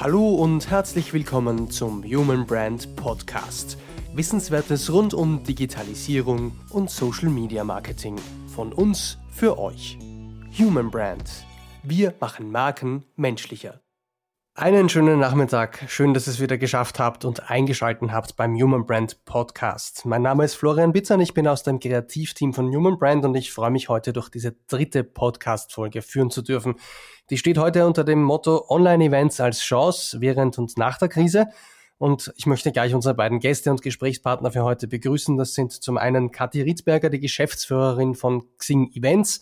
Hallo und herzlich willkommen zum Human Brand Podcast. Wissenswertes rund um Digitalisierung und Social Media Marketing. Von uns für euch. Human Brand. Wir machen Marken menschlicher. Einen schönen Nachmittag. Schön, dass ihr es wieder geschafft habt und eingeschalten habt beim Human Brand Podcast. Mein Name ist Florian Bitzer und ich bin aus dem Kreativteam von Human Brand und ich freue mich heute durch diese dritte Podcast-Folge führen zu dürfen. Die steht heute unter dem Motto Online-Events als Chance während und nach der Krise. Und ich möchte gleich unsere beiden Gäste und Gesprächspartner für heute begrüßen. Das sind zum einen Kathi Ritzberger, die Geschäftsführerin von Xing Events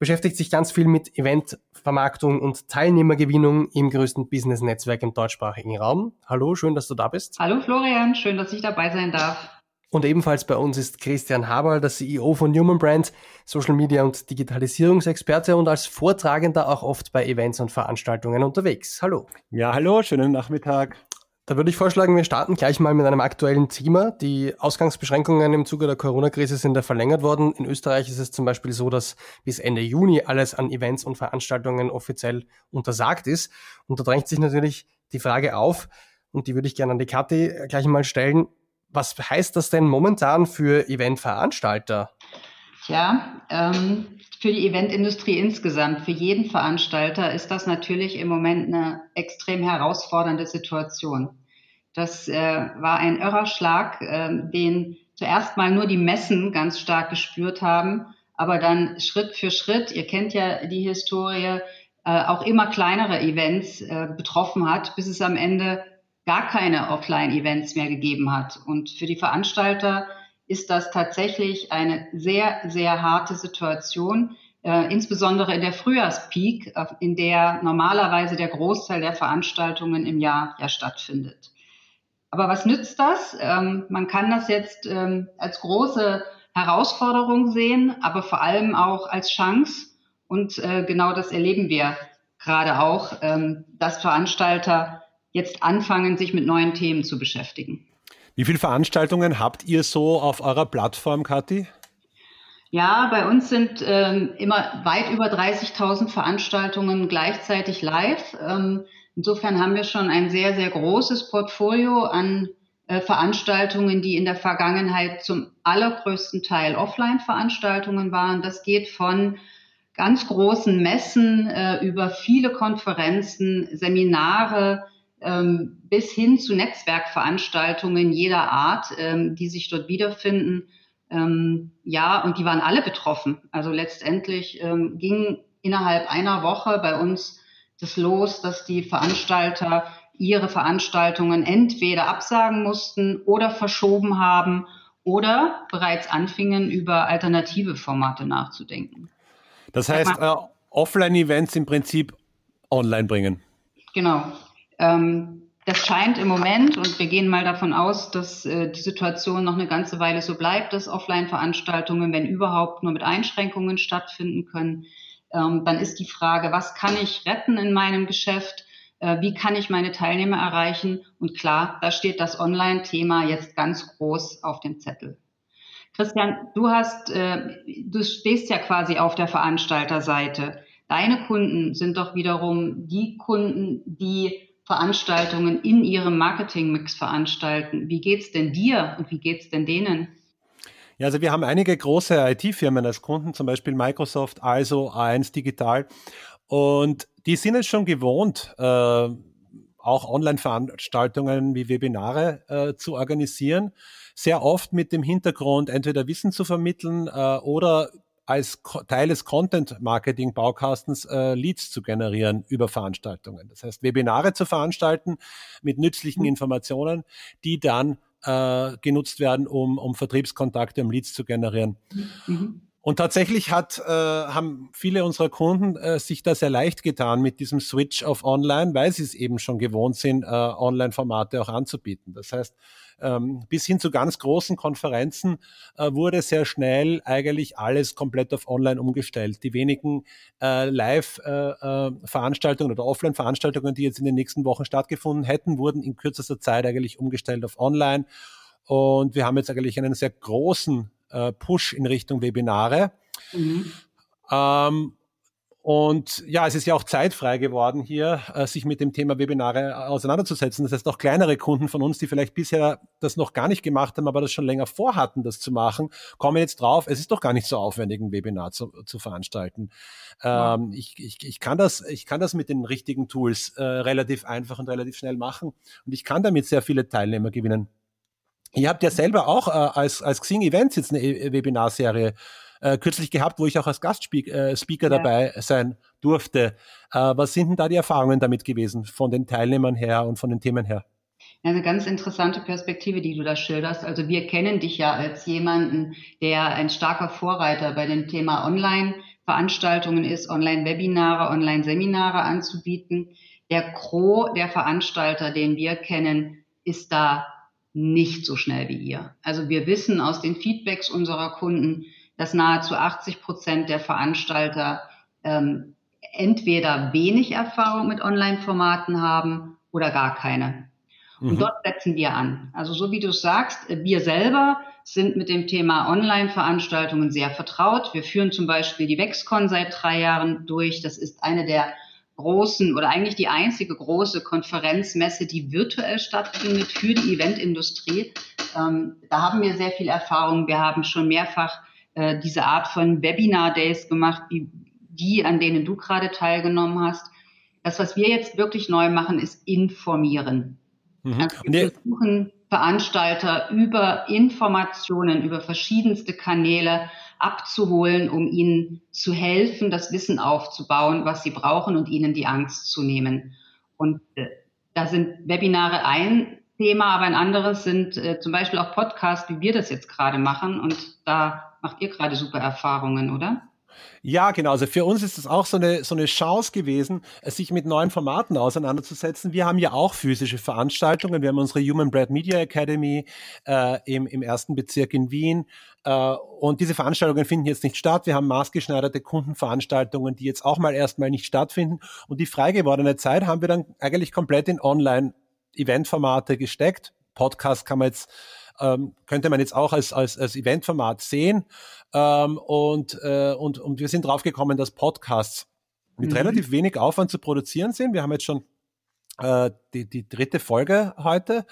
beschäftigt sich ganz viel mit Eventvermarktung und Teilnehmergewinnung im größten Business-Netzwerk im deutschsprachigen Raum. Hallo, schön, dass du da bist. Hallo Florian, schön, dass ich dabei sein darf. Und ebenfalls bei uns ist Christian Haberl, der CEO von Human Brand, Social Media und Digitalisierungsexperte und als Vortragender auch oft bei Events und Veranstaltungen unterwegs. Hallo. Ja, hallo, schönen Nachmittag. Da würde ich vorschlagen, wir starten gleich mal mit einem aktuellen Thema. Die Ausgangsbeschränkungen im Zuge der Corona-Krise sind ja verlängert worden. In Österreich ist es zum Beispiel so, dass bis Ende Juni alles an Events und Veranstaltungen offiziell untersagt ist. Und da drängt sich natürlich die Frage auf, und die würde ich gerne an die Kathi gleich mal stellen. Was heißt das denn momentan für Eventveranstalter? Tja, ähm, für die Eventindustrie insgesamt, für jeden Veranstalter ist das natürlich im Moment eine extrem herausfordernde Situation. Das äh, war ein irrer Schlag, äh, den zuerst mal nur die Messen ganz stark gespürt haben, aber dann Schritt für Schritt, ihr kennt ja die Historie, äh, auch immer kleinere Events äh, betroffen hat, bis es am Ende gar keine Offline-Events mehr gegeben hat. Und für die Veranstalter ist das tatsächlich eine sehr, sehr harte Situation, äh, insbesondere in der Frühjahrspeak, äh, in der normalerweise der Großteil der Veranstaltungen im Jahr ja stattfindet. Aber was nützt das? Ähm, man kann das jetzt ähm, als große Herausforderung sehen, aber vor allem auch als Chance. Und äh, genau das erleben wir gerade auch, ähm, dass Veranstalter jetzt anfangen, sich mit neuen Themen zu beschäftigen. Wie viele Veranstaltungen habt ihr so auf eurer Plattform, Kathi? Ja, bei uns sind ähm, immer weit über 30.000 Veranstaltungen gleichzeitig live. Ähm, Insofern haben wir schon ein sehr, sehr großes Portfolio an äh, Veranstaltungen, die in der Vergangenheit zum allergrößten Teil Offline-Veranstaltungen waren. Das geht von ganz großen Messen äh, über viele Konferenzen, Seminare bis hin zu Netzwerkveranstaltungen jeder Art, ähm, die sich dort wiederfinden. Ähm, ja, und die waren alle betroffen. Also letztendlich ähm, ging innerhalb einer Woche bei uns das los, dass die Veranstalter ihre Veranstaltungen entweder absagen mussten oder verschoben haben oder bereits anfingen, über alternative Formate nachzudenken. Das heißt, äh, Offline-Events im Prinzip online bringen. Genau. Ähm, das scheint im Moment, und wir gehen mal davon aus, dass äh, die Situation noch eine ganze Weile so bleibt, dass Offline-Veranstaltungen, wenn überhaupt, nur mit Einschränkungen stattfinden können ähm, dann ist die Frage, was kann ich retten in meinem Geschäft? Äh, wie kann ich meine Teilnehmer erreichen? Und klar, da steht das Online-Thema jetzt ganz groß auf dem Zettel. Christian, du hast, äh, du stehst ja quasi auf der Veranstalterseite. Deine Kunden sind doch wiederum die Kunden, die Veranstaltungen in ihrem Marketingmix veranstalten. Wie geht's denn dir und wie geht's denn denen? Ja, also wir haben einige große IT-Firmen als Kunden, zum Beispiel Microsoft, also A1 Digital. Und die sind es schon gewohnt, äh, auch Online-Veranstaltungen wie Webinare äh, zu organisieren. Sehr oft mit dem Hintergrund, entweder Wissen zu vermitteln äh, oder als Teil des Content-Marketing-Baukastens äh, Leads zu generieren über Veranstaltungen. Das heißt, Webinare zu veranstalten mit nützlichen mhm. Informationen, die dann äh, genutzt werden, um, um Vertriebskontakte, um Leads zu generieren. Mhm. Und tatsächlich hat, äh, haben viele unserer Kunden äh, sich da sehr leicht getan mit diesem Switch auf Online, weil sie es eben schon gewohnt sind, äh, Online-Formate auch anzubieten. Das heißt, ähm, bis hin zu ganz großen Konferenzen äh, wurde sehr schnell eigentlich alles komplett auf Online umgestellt. Die wenigen äh, Live-Veranstaltungen äh, äh oder Offline-Veranstaltungen, die jetzt in den nächsten Wochen stattgefunden hätten, wurden in kürzester Zeit eigentlich umgestellt auf Online. Und wir haben jetzt eigentlich einen sehr großen äh, Push in Richtung Webinare. Mhm. Ähm, und ja, es ist ja auch zeitfrei geworden, hier äh, sich mit dem Thema Webinare auseinanderzusetzen. Das heißt, auch kleinere Kunden von uns, die vielleicht bisher das noch gar nicht gemacht haben, aber das schon länger vorhatten, das zu machen, kommen jetzt drauf, es ist doch gar nicht so aufwendig, ein Webinar zu, zu veranstalten. Ja. Ähm, ich, ich, ich, kann das, ich kann das mit den richtigen Tools äh, relativ einfach und relativ schnell machen und ich kann damit sehr viele Teilnehmer gewinnen. Ihr habt ja selber auch äh, als, als Xing Events jetzt eine e-, Webinarserie äh, kürzlich gehabt, wo ich auch als Gastspeaker äh, Speaker ja. dabei sein durfte. Äh, was sind denn da die Erfahrungen damit gewesen, von den Teilnehmern her und von den Themen her? Eine ganz interessante Perspektive, die du da schilderst. Also wir kennen dich ja als jemanden, der ein starker Vorreiter bei dem Thema Online-Veranstaltungen ist, Online-Webinare, Online-Seminare anzubieten. Der Gros der Veranstalter, den wir kennen, ist da nicht so schnell wie ihr. Also wir wissen aus den Feedbacks unserer Kunden, dass nahezu 80 Prozent der Veranstalter ähm, entweder wenig Erfahrung mit Online-Formaten haben oder gar keine. Und mhm. dort setzen wir an. Also so wie du sagst, wir selber sind mit dem Thema Online-Veranstaltungen sehr vertraut. Wir führen zum Beispiel die Wexcon seit drei Jahren durch. Das ist eine der großen oder eigentlich die einzige große Konferenzmesse, die virtuell stattfindet für die Eventindustrie. Ähm, da haben wir sehr viel Erfahrung. Wir haben schon mehrfach äh, diese Art von Webinar-Days gemacht, wie die, an denen du gerade teilgenommen hast. Das, was wir jetzt wirklich neu machen, ist informieren. Mhm. Also wir versuchen Veranstalter über Informationen, über verschiedenste Kanäle abzuholen, um ihnen zu helfen, das Wissen aufzubauen, was sie brauchen und ihnen die Angst zu nehmen. Und äh, da sind Webinare ein Thema, aber ein anderes sind äh, zum Beispiel auch Podcasts, wie wir das jetzt gerade machen. Und da macht ihr gerade super Erfahrungen, oder? Ja, genau. Also für uns ist es auch so eine, so eine Chance gewesen, sich mit neuen Formaten auseinanderzusetzen. Wir haben ja auch physische Veranstaltungen. Wir haben unsere Human Bread Media Academy äh, im, im ersten Bezirk in Wien. Äh, und diese Veranstaltungen finden jetzt nicht statt. Wir haben maßgeschneiderte Kundenveranstaltungen, die jetzt auch mal erstmal nicht stattfinden. Und die frei gewordene Zeit haben wir dann eigentlich komplett in Online-Event-Formate gesteckt. Podcast kann man jetzt ähm, könnte man jetzt auch als, als, als Eventformat sehen. Ähm, und, äh, und, und wir sind draufgekommen, dass Podcasts mit mhm. relativ wenig Aufwand zu produzieren sind. Wir haben jetzt schon äh, die, die dritte Folge heute.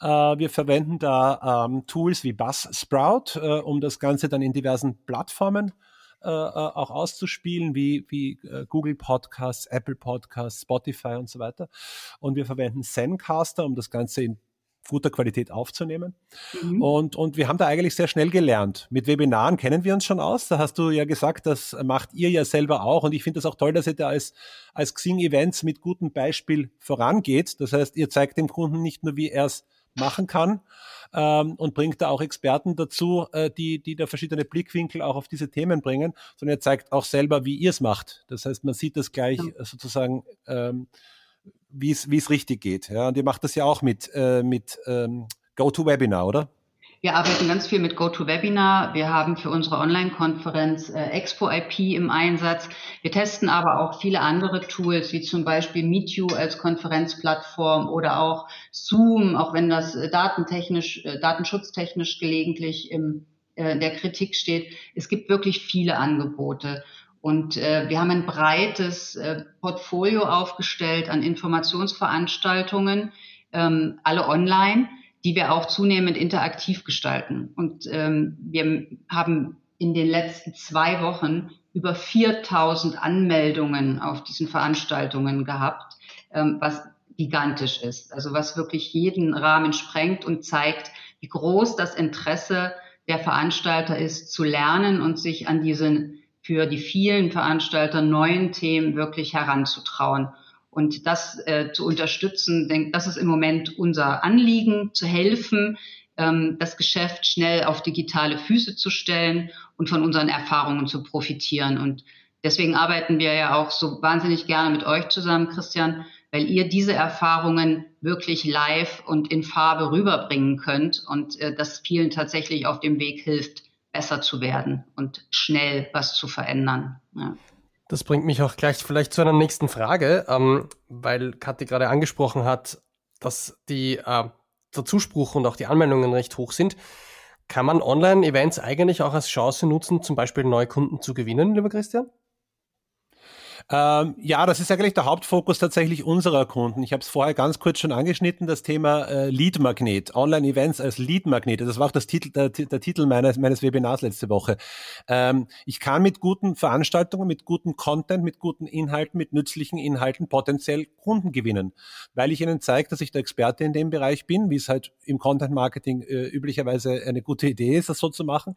Äh, wir verwenden da ähm, Tools wie Buzzsprout, äh, um das Ganze dann in diversen Plattformen äh, äh, auch auszuspielen, wie, wie äh, Google Podcasts, Apple Podcasts, Spotify und so weiter. Und wir verwenden Zencaster, um das Ganze in guter Qualität aufzunehmen. Mhm. Und, und wir haben da eigentlich sehr schnell gelernt. Mit Webinaren kennen wir uns schon aus. Da hast du ja gesagt, das macht ihr ja selber auch. Und ich finde das auch toll, dass ihr da als, als Xing Events mit gutem Beispiel vorangeht. Das heißt, ihr zeigt dem Kunden nicht nur, wie er es machen kann, ähm, und bringt da auch Experten dazu, äh, die, die da verschiedene Blickwinkel auch auf diese Themen bringen, sondern ihr zeigt auch selber, wie ihr es macht. Das heißt, man sieht das gleich ja. sozusagen ähm, wie es wie es richtig geht. Ja, und ihr macht das ja auch mit äh, mit ähm, GoToWebinar, oder? Wir arbeiten ganz viel mit GoToWebinar. Wir haben für unsere Online-Konferenz äh, Expo IP im Einsatz. Wir testen aber auch viele andere Tools, wie zum Beispiel MeetU als Konferenzplattform oder auch Zoom, auch wenn das äh, datentechnisch, äh, datenschutztechnisch gelegentlich im, äh, in der Kritik steht. Es gibt wirklich viele Angebote. Und äh, wir haben ein breites äh, Portfolio aufgestellt an Informationsveranstaltungen, ähm, alle online, die wir auch zunehmend interaktiv gestalten. Und ähm, wir haben in den letzten zwei Wochen über 4000 Anmeldungen auf diesen Veranstaltungen gehabt, ähm, was gigantisch ist. Also was wirklich jeden Rahmen sprengt und zeigt, wie groß das Interesse der Veranstalter ist, zu lernen und sich an diesen für die vielen Veranstalter neuen Themen wirklich heranzutrauen. Und das äh, zu unterstützen, denk, das ist im Moment unser Anliegen, zu helfen, ähm, das Geschäft schnell auf digitale Füße zu stellen und von unseren Erfahrungen zu profitieren. Und deswegen arbeiten wir ja auch so wahnsinnig gerne mit euch zusammen, Christian, weil ihr diese Erfahrungen wirklich live und in Farbe rüberbringen könnt und äh, das vielen tatsächlich auf dem Weg hilft, besser zu werden und schnell was zu verändern. Ja. Das bringt mich auch gleich vielleicht zu einer nächsten Frage, ähm, weil Kathi gerade angesprochen hat, dass die, äh, der Zuspruch und auch die Anmeldungen recht hoch sind. Kann man Online-Events eigentlich auch als Chance nutzen, zum Beispiel neue Kunden zu gewinnen, lieber Christian? Ähm, ja, das ist eigentlich der Hauptfokus tatsächlich unserer Kunden. Ich habe es vorher ganz kurz schon angeschnitten, das Thema äh, Lead-Magnet, Online-Events als Lead-Magnet. Das war auch das Titel, der, der Titel meines, meines Webinars letzte Woche. Ähm, ich kann mit guten Veranstaltungen, mit gutem Content, mit guten Inhalten, mit nützlichen Inhalten potenziell Kunden gewinnen, weil ich ihnen zeige, dass ich der Experte in dem Bereich bin, wie es halt im Content-Marketing äh, üblicherweise eine gute Idee ist, das so zu machen,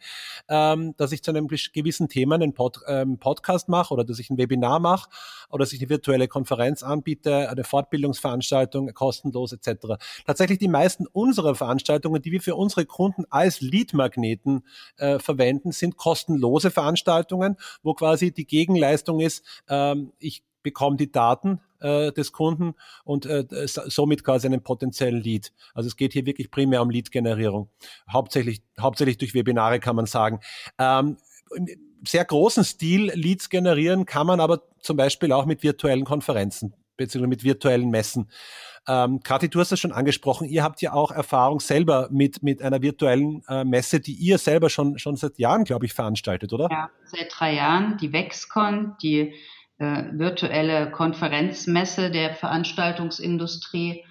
ähm, dass ich zu einem gewissen Thema einen Pod, ähm, Podcast mache oder dass ich ein Webinar mache mache oder dass ich eine virtuelle Konferenz anbiete, eine Fortbildungsveranstaltung kostenlos etc. Tatsächlich die meisten unserer Veranstaltungen, die wir für unsere Kunden als Lead-Magneten äh, verwenden, sind kostenlose Veranstaltungen, wo quasi die Gegenleistung ist, ähm, ich bekomme die Daten äh, des Kunden und äh, somit quasi einen potenziellen Lead. Also es geht hier wirklich primär um Lead-Generierung. Hauptsächlich, hauptsächlich durch Webinare kann man sagen. Ähm, sehr großen Stil Leads generieren kann man aber zum Beispiel auch mit virtuellen Konferenzen beziehungsweise mit virtuellen Messen. Ähm, Kathi, du hast das schon angesprochen. Ihr habt ja auch Erfahrung selber mit, mit einer virtuellen äh, Messe, die ihr selber schon, schon seit Jahren, glaube ich, veranstaltet, oder? Ja, seit drei Jahren. Die Vexcon, die äh, virtuelle Konferenzmesse der Veranstaltungsindustrie.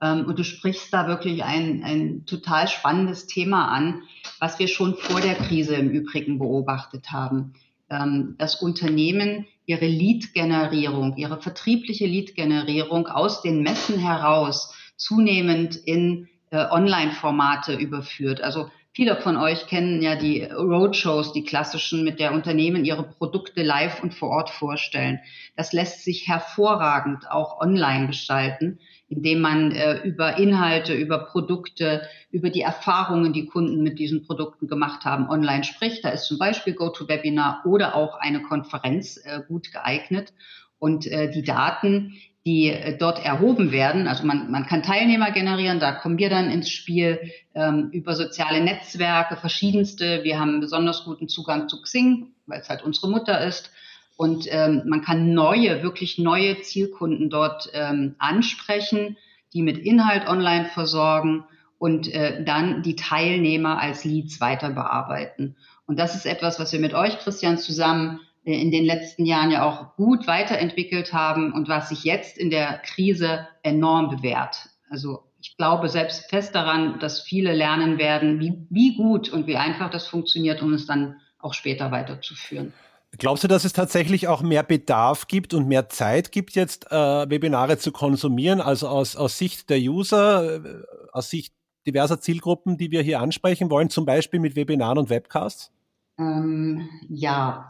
Ähm, und du sprichst da wirklich ein, ein total spannendes Thema an, was wir schon vor der Krise im Übrigen beobachtet haben. Ähm, dass Unternehmen ihre Lead-Generierung, ihre vertriebliche Lead-Generierung aus den Messen heraus zunehmend in äh, Online-Formate überführt. Also Viele von euch kennen ja die Roadshows, die klassischen, mit der Unternehmen ihre Produkte live und vor Ort vorstellen. Das lässt sich hervorragend auch online gestalten indem man äh, über Inhalte, über Produkte, über die Erfahrungen, die Kunden mit diesen Produkten gemacht haben, online spricht. Da ist zum Beispiel GoToWebinar oder auch eine Konferenz äh, gut geeignet. Und äh, die Daten, die äh, dort erhoben werden, also man, man kann Teilnehmer generieren, da kommen wir dann ins Spiel ähm, über soziale Netzwerke, verschiedenste. Wir haben besonders guten Zugang zu Xing, weil es halt unsere Mutter ist. Und ähm, man kann neue, wirklich neue Zielkunden dort ähm, ansprechen, die mit Inhalt online versorgen und äh, dann die Teilnehmer als Leads weiter bearbeiten. Und das ist etwas, was wir mit euch, Christian, zusammen äh, in den letzten Jahren ja auch gut weiterentwickelt haben und was sich jetzt in der Krise enorm bewährt. Also ich glaube selbst fest daran, dass viele lernen werden, wie, wie gut und wie einfach das funktioniert, um es dann auch später weiterzuführen. Glaubst du, dass es tatsächlich auch mehr Bedarf gibt und mehr Zeit gibt, jetzt äh, Webinare zu konsumieren, also aus, aus Sicht der User, äh, aus Sicht diverser Zielgruppen, die wir hier ansprechen wollen, zum Beispiel mit Webinaren und Webcasts? Ähm, ja.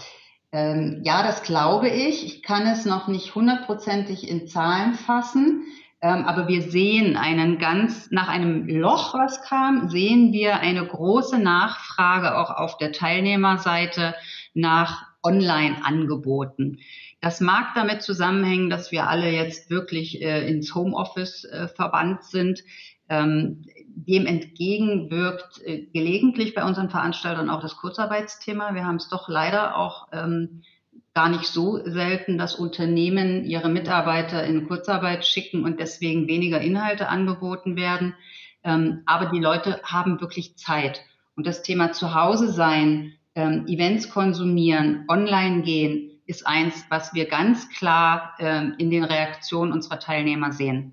Ähm, ja, das glaube ich. Ich kann es noch nicht hundertprozentig in Zahlen fassen, ähm, aber wir sehen einen ganz, nach einem Loch, was kam, sehen wir eine große Nachfrage auch auf der Teilnehmerseite nach Online-Angeboten. Das mag damit zusammenhängen, dass wir alle jetzt wirklich äh, ins Homeoffice äh, verbannt sind. Ähm, dem entgegenwirkt äh, gelegentlich bei unseren Veranstaltern auch das Kurzarbeitsthema. Wir haben es doch leider auch ähm, gar nicht so selten, dass Unternehmen ihre Mitarbeiter in Kurzarbeit schicken und deswegen weniger Inhalte angeboten werden. Ähm, aber die Leute haben wirklich Zeit. Und das Thema Zuhause sein, ähm, Events konsumieren, online gehen, ist eins, was wir ganz klar ähm, in den Reaktionen unserer Teilnehmer sehen.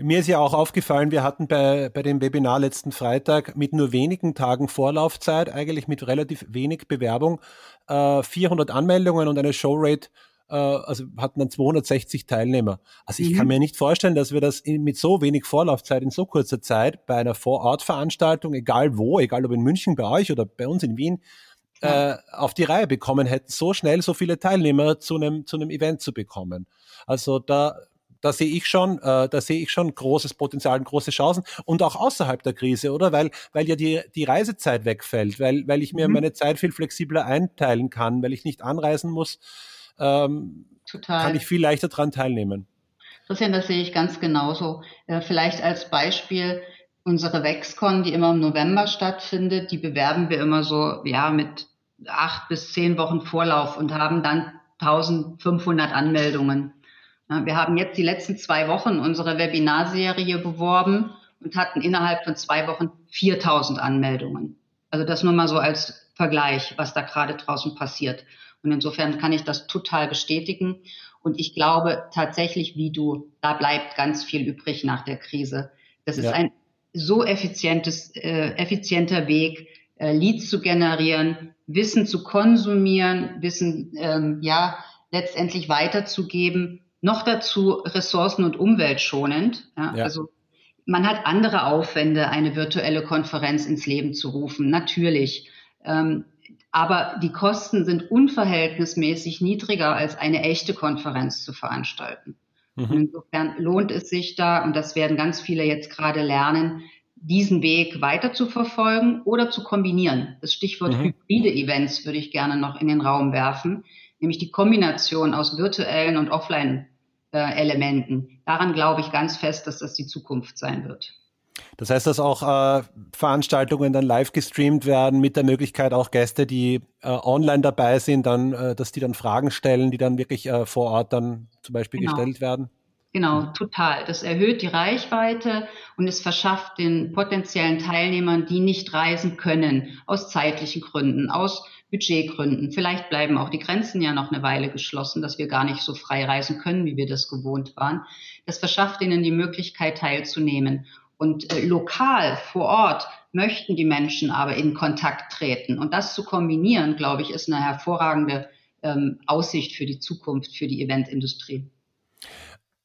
Mir ist ja auch aufgefallen, wir hatten bei, bei dem Webinar letzten Freitag mit nur wenigen Tagen Vorlaufzeit, eigentlich mit relativ wenig Bewerbung, äh, 400 Anmeldungen und eine Showrate äh, also hatten dann 260 Teilnehmer. Also ich mhm. kann mir nicht vorstellen, dass wir das in, mit so wenig Vorlaufzeit in so kurzer Zeit bei einer Vorortveranstaltung, egal wo, egal ob in München bei euch oder bei uns in Wien, äh, auf die Reihe bekommen hätten, so schnell so viele Teilnehmer zu einem zu einem Event zu bekommen. Also da da sehe ich schon, äh, da sehe ich schon großes Potenzial und große Chancen und auch außerhalb der Krise, oder? Weil, weil ja die, die Reisezeit wegfällt, weil, weil ich mir mhm. meine Zeit viel flexibler einteilen kann, weil ich nicht anreisen muss, ähm, kann ich viel leichter daran teilnehmen. Christian, das sehe ich ganz genauso. Äh, vielleicht als Beispiel, unsere Wexcon, die immer im November stattfindet, die bewerben wir immer so, ja, mit acht bis zehn Wochen Vorlauf und haben dann 1500 Anmeldungen. Wir haben jetzt die letzten zwei Wochen unsere Webinarserie beworben und hatten innerhalb von zwei Wochen 4000 Anmeldungen. Also das nur mal so als Vergleich, was da gerade draußen passiert. Und insofern kann ich das total bestätigen. Und ich glaube tatsächlich, wie du, da bleibt ganz viel übrig nach der Krise. Das ist ja. ein so effizientes, äh, effizienter Weg, äh, Leads zu generieren, Wissen zu konsumieren, Wissen ähm, ja letztendlich weiterzugeben, noch dazu ressourcen- und umweltschonend. Ja, ja. Also man hat andere Aufwände, eine virtuelle Konferenz ins Leben zu rufen, natürlich. Ähm, aber die Kosten sind unverhältnismäßig niedriger, als eine echte Konferenz zu veranstalten. Mhm. insofern lohnt es sich da, und das werden ganz viele jetzt gerade lernen, diesen Weg weiter zu verfolgen oder zu kombinieren. Das Stichwort mhm. hybride Events würde ich gerne noch in den Raum werfen, nämlich die Kombination aus virtuellen und Offline-Elementen. Daran glaube ich ganz fest, dass das die Zukunft sein wird. Das heißt, dass auch äh, Veranstaltungen dann live gestreamt werden mit der Möglichkeit auch Gäste, die äh, online dabei sind, dann, äh, dass die dann Fragen stellen, die dann wirklich äh, vor Ort dann zum Beispiel genau. gestellt werden. Genau, total. Das erhöht die Reichweite und es verschafft den potenziellen Teilnehmern, die nicht reisen können, aus zeitlichen Gründen, aus Budgetgründen. Vielleicht bleiben auch die Grenzen ja noch eine Weile geschlossen, dass wir gar nicht so frei reisen können, wie wir das gewohnt waren. Das verschafft ihnen die Möglichkeit teilzunehmen. Und äh, lokal vor Ort möchten die Menschen aber in Kontakt treten. Und das zu kombinieren, glaube ich, ist eine hervorragende ähm, Aussicht für die Zukunft, für die Eventindustrie.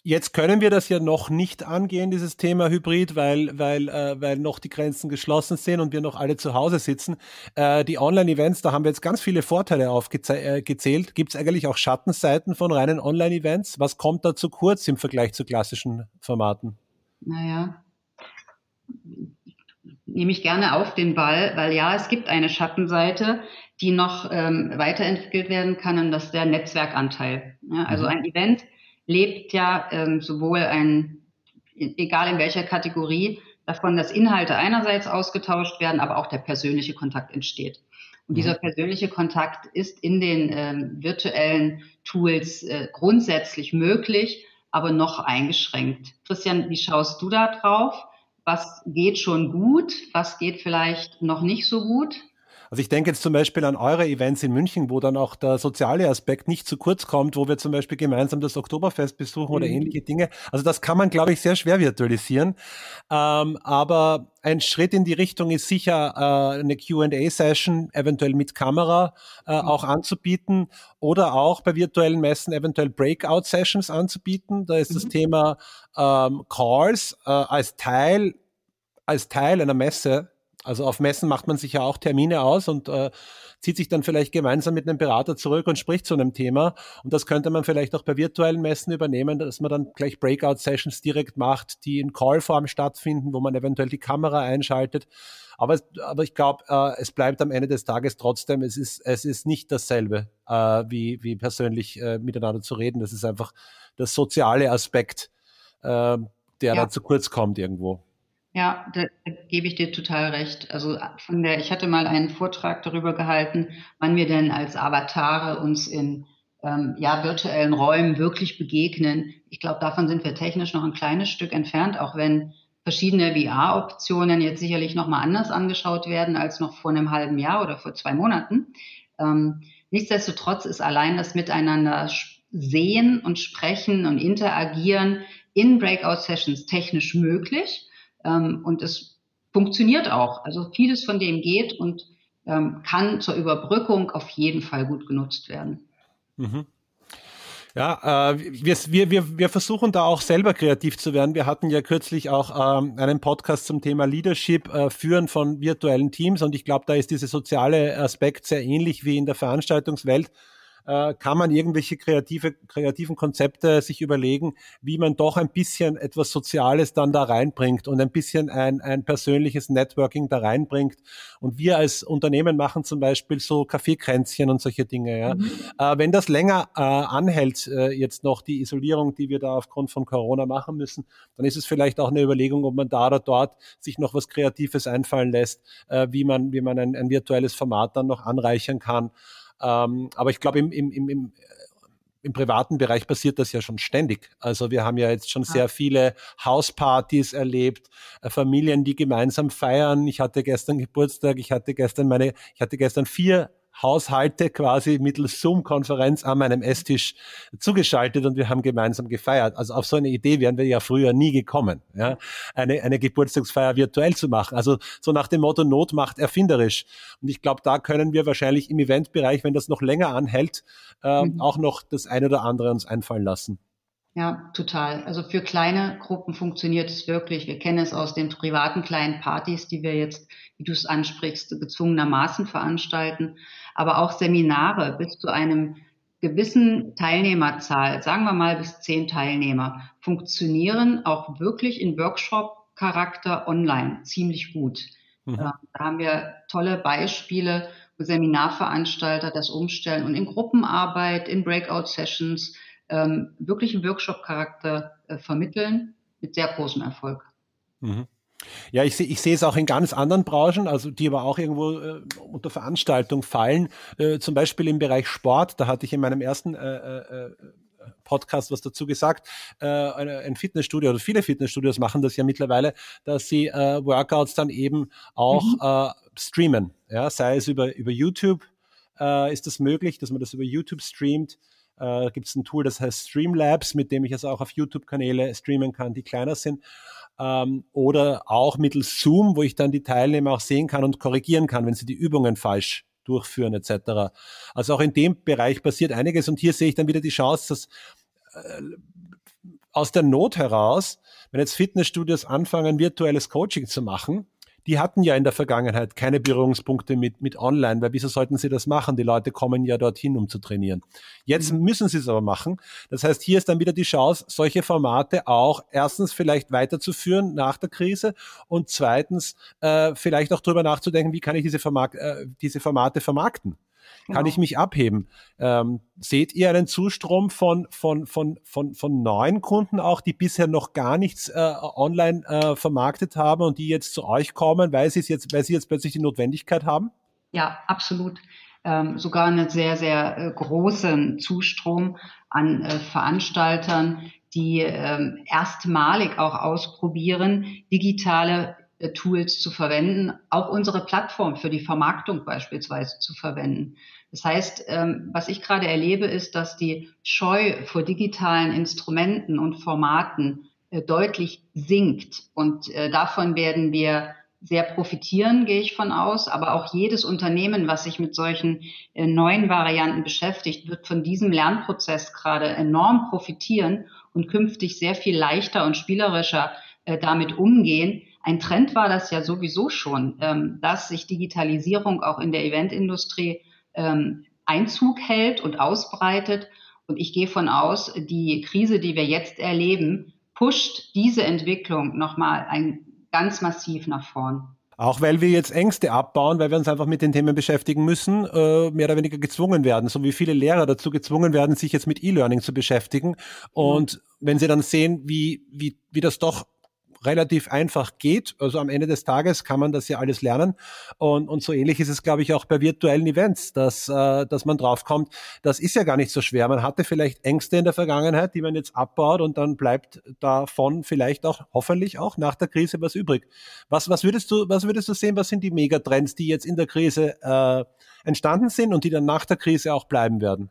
Jetzt können wir das ja noch nicht angehen, dieses Thema Hybrid, weil, weil, äh, weil noch die Grenzen geschlossen sind und wir noch alle zu Hause sitzen. Äh, die Online-Events, da haben wir jetzt ganz viele Vorteile aufgezählt. Äh, Gibt es eigentlich auch Schattenseiten von reinen Online-Events? Was kommt da zu kurz im Vergleich zu klassischen Formaten? Naja, nehme ich gerne auf den Ball, weil ja, es gibt eine Schattenseite, die noch ähm, weiterentwickelt werden kann, und das ist der Netzwerkanteil. Ja, also mhm. ein Event lebt ja ähm, sowohl ein, egal in welcher Kategorie, davon, dass Inhalte einerseits ausgetauscht werden, aber auch der persönliche Kontakt entsteht. Und mhm. dieser persönliche Kontakt ist in den ähm, virtuellen Tools äh, grundsätzlich möglich, aber noch eingeschränkt. Christian, wie schaust du da drauf? Was geht schon gut? Was geht vielleicht noch nicht so gut? Also ich denke jetzt zum Beispiel an eure Events in München, wo dann auch der soziale Aspekt nicht zu kurz kommt, wo wir zum Beispiel gemeinsam das Oktoberfest besuchen mhm. oder ähnliche Dinge. Also das kann man, glaube ich, sehr schwer virtualisieren. Ähm, aber ein Schritt in die Richtung ist sicher äh, eine Q&A-Session, eventuell mit Kamera äh, mhm. auch anzubieten oder auch bei virtuellen Messen eventuell Breakout-Sessions anzubieten. Da ist mhm. das Thema ähm, Calls äh, als Teil als Teil einer Messe also auf Messen macht man sich ja auch Termine aus und äh, zieht sich dann vielleicht gemeinsam mit einem Berater zurück und spricht zu einem Thema. Und das könnte man vielleicht auch bei virtuellen Messen übernehmen, dass man dann gleich Breakout-Sessions direkt macht, die in Callform stattfinden, wo man eventuell die Kamera einschaltet. Aber, aber ich glaube, äh, es bleibt am Ende des Tages trotzdem, es ist, es ist nicht dasselbe, äh, wie, wie persönlich äh, miteinander zu reden. Das ist einfach der soziale Aspekt, äh, der ja. da zu kurz kommt irgendwo. Ja, da, gebe ich dir total recht. Also von der, ich hatte mal einen Vortrag darüber gehalten, wann wir denn als Avatare uns in ähm, ja, virtuellen Räumen wirklich begegnen. Ich glaube, davon sind wir technisch noch ein kleines Stück entfernt, auch wenn verschiedene VR-Optionen jetzt sicherlich nochmal anders angeschaut werden als noch vor einem halben Jahr oder vor zwei Monaten. Ähm, nichtsdestotrotz ist allein das Miteinander sehen und sprechen und interagieren in Breakout-Sessions technisch möglich. Ähm, und es funktioniert auch. Also vieles von dem geht und ähm, kann zur Überbrückung auf jeden Fall gut genutzt werden. Mhm. Ja, äh, wir, wir, wir versuchen da auch selber kreativ zu werden. Wir hatten ja kürzlich auch ähm, einen Podcast zum Thema Leadership, äh, Führen von virtuellen Teams. Und ich glaube, da ist dieser soziale Aspekt sehr ähnlich wie in der Veranstaltungswelt äh, kann man irgendwelche kreative, kreativen Konzepte sich überlegen, wie man doch ein bisschen etwas Soziales dann da reinbringt und ein bisschen ein, ein persönliches Networking da reinbringt. Und wir als Unternehmen machen zum Beispiel so Kaffeekränzchen und solche Dinge. Ja. Mhm. Äh, wenn das länger äh, anhält, äh, jetzt noch die Isolierung, die wir da aufgrund von Corona machen müssen, dann ist es vielleicht auch eine Überlegung, ob man da oder dort sich noch was Kreatives einfallen lässt, äh, wie man, wie man ein, ein virtuelles Format dann noch anreichern kann. Ähm, aber ich glaube, im, im, im, im, im privaten Bereich passiert das ja schon ständig. Also wir haben ja jetzt schon sehr viele Hauspartys erlebt, äh, Familien, die gemeinsam feiern. Ich hatte gestern Geburtstag, ich hatte gestern meine, ich hatte gestern vier Haushalte quasi mittels Zoom-Konferenz an meinem Esstisch zugeschaltet und wir haben gemeinsam gefeiert. Also auf so eine Idee wären wir ja früher nie gekommen, ja? eine, eine Geburtstagsfeier virtuell zu machen. Also so nach dem Motto Not macht erfinderisch. Und ich glaube, da können wir wahrscheinlich im Eventbereich, wenn das noch länger anhält, äh, mhm. auch noch das eine oder andere uns einfallen lassen. Ja, total. Also für kleine Gruppen funktioniert es wirklich. Wir kennen es aus den privaten kleinen Partys, die wir jetzt, wie du es ansprichst, gezwungenermaßen veranstalten. Aber auch Seminare bis zu einem gewissen Teilnehmerzahl, sagen wir mal bis zehn Teilnehmer, funktionieren auch wirklich in Workshop-Charakter online ziemlich gut. Mhm. Da haben wir tolle Beispiele, wo Seminarveranstalter das umstellen und in Gruppenarbeit, in Breakout-Sessions, ähm, wirklich einen Workshop-Charakter äh, vermitteln mit sehr großem Erfolg. Mhm. Ja, ich sehe ich sehe es auch in ganz anderen Branchen, also die aber auch irgendwo äh, unter Veranstaltung fallen. Äh, zum Beispiel im Bereich Sport, da hatte ich in meinem ersten äh, äh, äh Podcast was dazu gesagt. Äh, ein Fitnessstudio oder viele Fitnessstudios machen das ja mittlerweile, dass sie Workouts dann eben auch mhm. streamen. Ja, sei es über, über YouTube ist das möglich, dass man das über YouTube streamt äh, gibt es ein Tool, das heißt Streamlabs, mit dem ich also auch auf YouTube-Kanäle streamen kann, die kleiner sind. Ähm, oder auch mittels Zoom, wo ich dann die Teilnehmer auch sehen kann und korrigieren kann, wenn sie die Übungen falsch durchführen etc. Also auch in dem Bereich passiert einiges und hier sehe ich dann wieder die Chance, dass äh, aus der Not heraus, wenn jetzt Fitnessstudios anfangen, virtuelles Coaching zu machen, die hatten ja in der Vergangenheit keine Berührungspunkte mit, mit Online, weil wieso sollten sie das machen? Die Leute kommen ja dorthin, um zu trainieren. Jetzt mhm. müssen sie es aber machen. Das heißt, hier ist dann wieder die Chance, solche Formate auch erstens vielleicht weiterzuführen nach der Krise und zweitens äh, vielleicht auch darüber nachzudenken, wie kann ich diese, Vermark äh, diese Formate vermarkten kann genau. ich mich abheben. Ähm, seht ihr einen Zustrom von, von, von, von, von neuen Kunden auch, die bisher noch gar nichts äh, online äh, vermarktet haben und die jetzt zu euch kommen, weil sie jetzt, weil sie jetzt plötzlich die Notwendigkeit haben? Ja, absolut. Ähm, sogar einen sehr, sehr äh, großen Zustrom an äh, Veranstaltern, die ähm, erstmalig auch ausprobieren, digitale Tools zu verwenden, auch unsere Plattform für die Vermarktung beispielsweise zu verwenden. Das heißt, ähm, was ich gerade erlebe, ist, dass die Scheu vor digitalen Instrumenten und Formaten äh, deutlich sinkt. Und äh, davon werden wir sehr profitieren, gehe ich von aus. Aber auch jedes Unternehmen, was sich mit solchen neuen Varianten beschäftigt, wird von diesem Lernprozess gerade enorm profitieren und künftig sehr viel leichter und spielerischer damit umgehen, ein Trend war das ja sowieso schon, ähm, dass sich Digitalisierung auch in der Eventindustrie ähm, Einzug hält und ausbreitet. Und ich gehe von aus, die Krise, die wir jetzt erleben, pusht diese Entwicklung nochmal ein, ganz massiv nach vorn. Auch weil wir jetzt Ängste abbauen, weil wir uns einfach mit den Themen beschäftigen müssen, äh, mehr oder weniger gezwungen werden, so wie viele Lehrer dazu gezwungen werden, sich jetzt mit E-Learning zu beschäftigen. Und mhm. wenn sie dann sehen, wie, wie, wie das doch relativ einfach geht. Also am Ende des Tages kann man das ja alles lernen. Und, und so ähnlich ist es, glaube ich, auch bei virtuellen Events, dass, äh, dass man draufkommt, das ist ja gar nicht so schwer. Man hatte vielleicht Ängste in der Vergangenheit, die man jetzt abbaut und dann bleibt davon vielleicht auch, hoffentlich auch nach der Krise was übrig. Was, was würdest du, was würdest du sehen, was sind die Megatrends, die jetzt in der Krise äh, entstanden sind und die dann nach der Krise auch bleiben werden?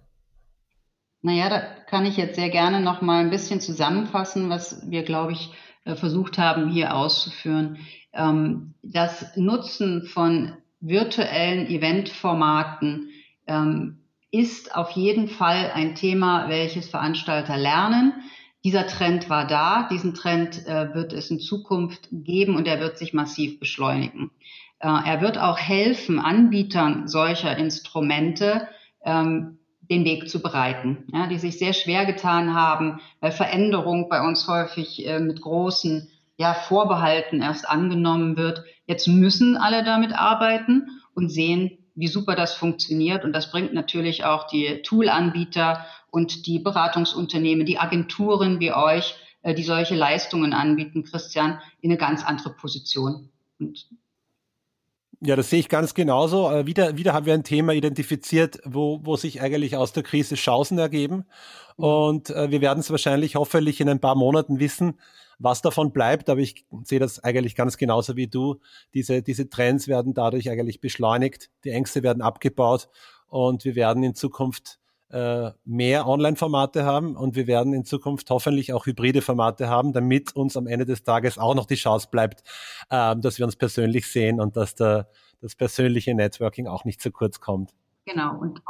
Naja, da kann ich jetzt sehr gerne noch mal ein bisschen zusammenfassen, was wir, glaube ich, versucht haben, hier auszuführen. Ähm, das Nutzen von virtuellen Eventformaten ähm, ist auf jeden Fall ein Thema, welches Veranstalter lernen. Dieser Trend war da, diesen Trend äh, wird es in Zukunft geben und er wird sich massiv beschleunigen. Äh, er wird auch helfen, Anbietern solcher Instrumente ähm, den Weg zu bereiten, ja, die sich sehr schwer getan haben, weil Veränderung bei uns häufig äh, mit großen ja, Vorbehalten erst angenommen wird. Jetzt müssen alle damit arbeiten und sehen, wie super das funktioniert. Und das bringt natürlich auch die Toolanbieter und die Beratungsunternehmen, die Agenturen wie euch, äh, die solche Leistungen anbieten, Christian, in eine ganz andere Position. Und Ja, das sehe ich ganz genauso. Äh, wieder, wieder haben wir ein Thema identifiziert, wo, wo sich eigentlich aus der Krise Chancen ergeben. Mhm. Und äh, wir werden es wahrscheinlich hoffentlich in ein paar Monaten wissen, was davon bleibt. Aber ich sehe das eigentlich ganz genauso wie du. Diese, diese Trends werden dadurch eigentlich beschleunigt. Die Ängste werden abgebaut und wir werden in Zukunft mehr Online-Formate haben und wir werden in Zukunft hoffentlich auch hybride Formate haben, damit uns am Ende des Tages auch noch die Chance bleibt, äh, dass wir uns persönlich sehen und dass der, das persönliche Networking auch nicht zu kurz kommt. Genau, und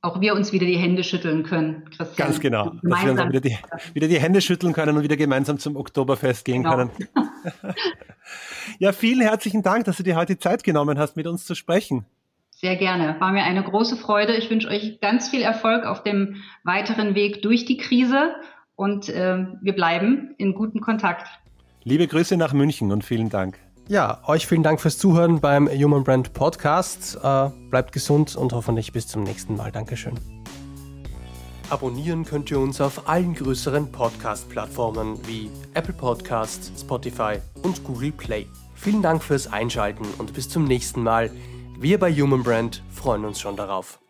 auch wir uns wieder die Hände schütteln können, Christian. Ganz genau, dass wir uns auch wieder die, wieder die Hände schütteln können und wieder gemeinsam zum Oktoberfest gehen genau. können. ja, vielen herzlichen Dank, dass du dir heute Zeit genommen hast, mit uns zu sprechen. Sehr gerne. War mir eine große Freude. Ich wünsche euch ganz viel Erfolg auf dem weiteren Weg durch die Krise und äh, wir bleiben in gutem Kontakt. Liebe Grüße nach München und vielen Dank. Ja, euch vielen Dank fürs Zuhören beim Human Brand Podcast. Äh, bleibt gesund und hoffentlich bis zum nächsten Mal. Dankeschön. Abonnieren könnt ihr uns auf allen größeren Podcast-Plattformen wie Apple Podcasts, Spotify und Google Play. Vielen Dank fürs Einschalten und bis zum nächsten Mal. Wir bei Human Brand freuen uns schon darauf.